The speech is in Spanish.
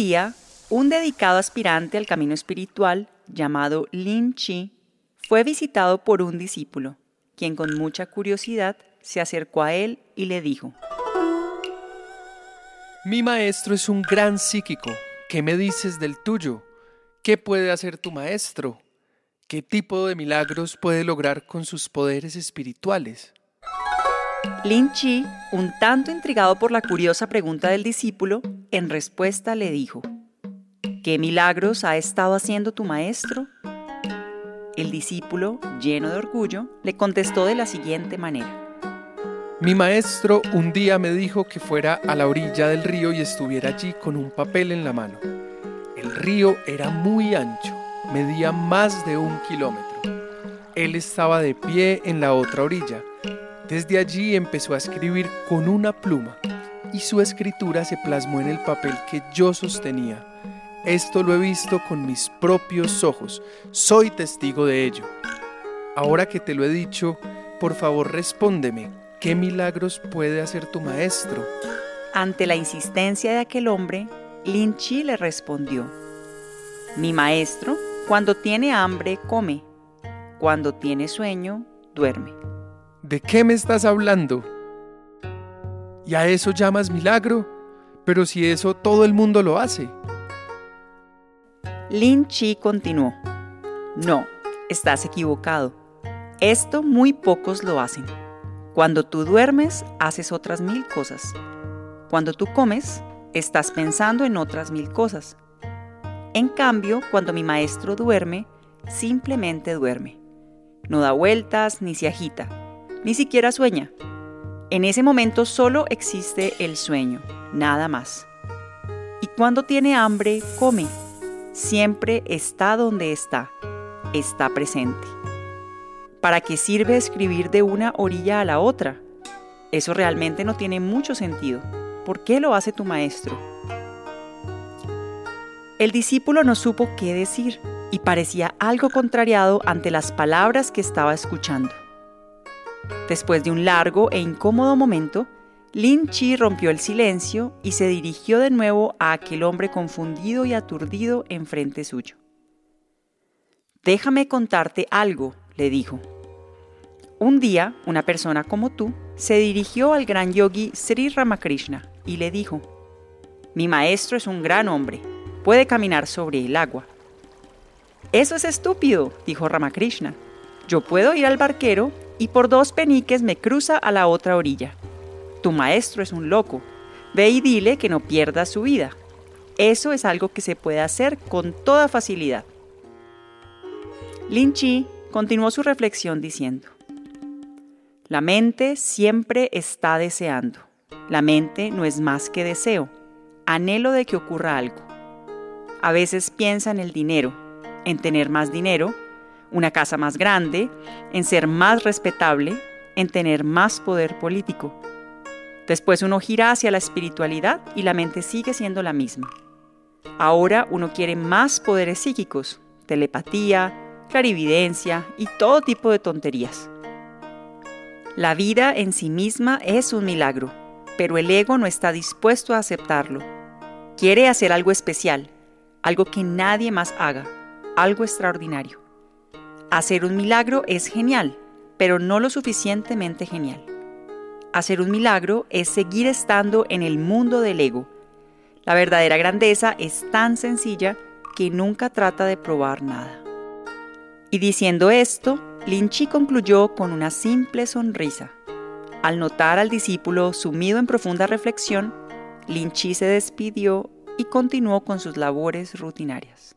Día, un dedicado aspirante al camino espiritual llamado Lin Chi fue visitado por un discípulo, quien con mucha curiosidad se acercó a él y le dijo, Mi maestro es un gran psíquico. ¿Qué me dices del tuyo? ¿Qué puede hacer tu maestro? ¿Qué tipo de milagros puede lograr con sus poderes espirituales? Lin Chi, un tanto intrigado por la curiosa pregunta del discípulo, en respuesta le dijo, ¿Qué milagros ha estado haciendo tu maestro? El discípulo, lleno de orgullo, le contestó de la siguiente manera. Mi maestro un día me dijo que fuera a la orilla del río y estuviera allí con un papel en la mano. El río era muy ancho, medía más de un kilómetro. Él estaba de pie en la otra orilla desde allí empezó a escribir con una pluma y su escritura se plasmó en el papel que yo sostenía. Esto lo he visto con mis propios ojos, soy testigo de ello. Ahora que te lo he dicho, por favor respóndeme, ¿qué milagros puede hacer tu maestro? Ante la insistencia de aquel hombre, Lin Chi le respondió, Mi maestro, cuando tiene hambre, come, cuando tiene sueño, duerme. ¿De qué me estás hablando? ¿Y a eso llamas milagro? Pero si eso todo el mundo lo hace. Lin Chi continuó. No, estás equivocado. Esto muy pocos lo hacen. Cuando tú duermes, haces otras mil cosas. Cuando tú comes, estás pensando en otras mil cosas. En cambio, cuando mi maestro duerme, simplemente duerme. No da vueltas ni se agita ni siquiera sueña. En ese momento solo existe el sueño, nada más. Y cuando tiene hambre, come. Siempre está donde está, está presente. ¿Para qué sirve escribir de una orilla a la otra? Eso realmente no tiene mucho sentido. ¿Por qué lo hace tu maestro? El discípulo no supo qué decir y parecía algo contrariado ante las palabras que estaba escuchando. Después de un largo e incómodo momento, Lin Chi rompió el silencio y se dirigió de nuevo a aquel hombre confundido y aturdido enfrente suyo. Déjame contarte algo, le dijo. Un día, una persona como tú se dirigió al gran yogi Sri Ramakrishna y le dijo, Mi maestro es un gran hombre, puede caminar sobre el agua. Eso es estúpido, dijo Ramakrishna. Yo puedo ir al barquero y por dos peniques me cruza a la otra orilla. Tu maestro es un loco. Ve y dile que no pierda su vida. Eso es algo que se puede hacer con toda facilidad. Lin Chi continuó su reflexión diciendo, La mente siempre está deseando. La mente no es más que deseo, anhelo de que ocurra algo. A veces piensa en el dinero, en tener más dinero, una casa más grande, en ser más respetable, en tener más poder político. Después uno gira hacia la espiritualidad y la mente sigue siendo la misma. Ahora uno quiere más poderes psíquicos, telepatía, clarividencia y todo tipo de tonterías. La vida en sí misma es un milagro, pero el ego no está dispuesto a aceptarlo. Quiere hacer algo especial, algo que nadie más haga, algo extraordinario. Hacer un milagro es genial, pero no lo suficientemente genial. Hacer un milagro es seguir estando en el mundo del ego. La verdadera grandeza es tan sencilla que nunca trata de probar nada. Y diciendo esto, Lin Chi concluyó con una simple sonrisa. Al notar al discípulo sumido en profunda reflexión, Lin Chi se despidió y continuó con sus labores rutinarias.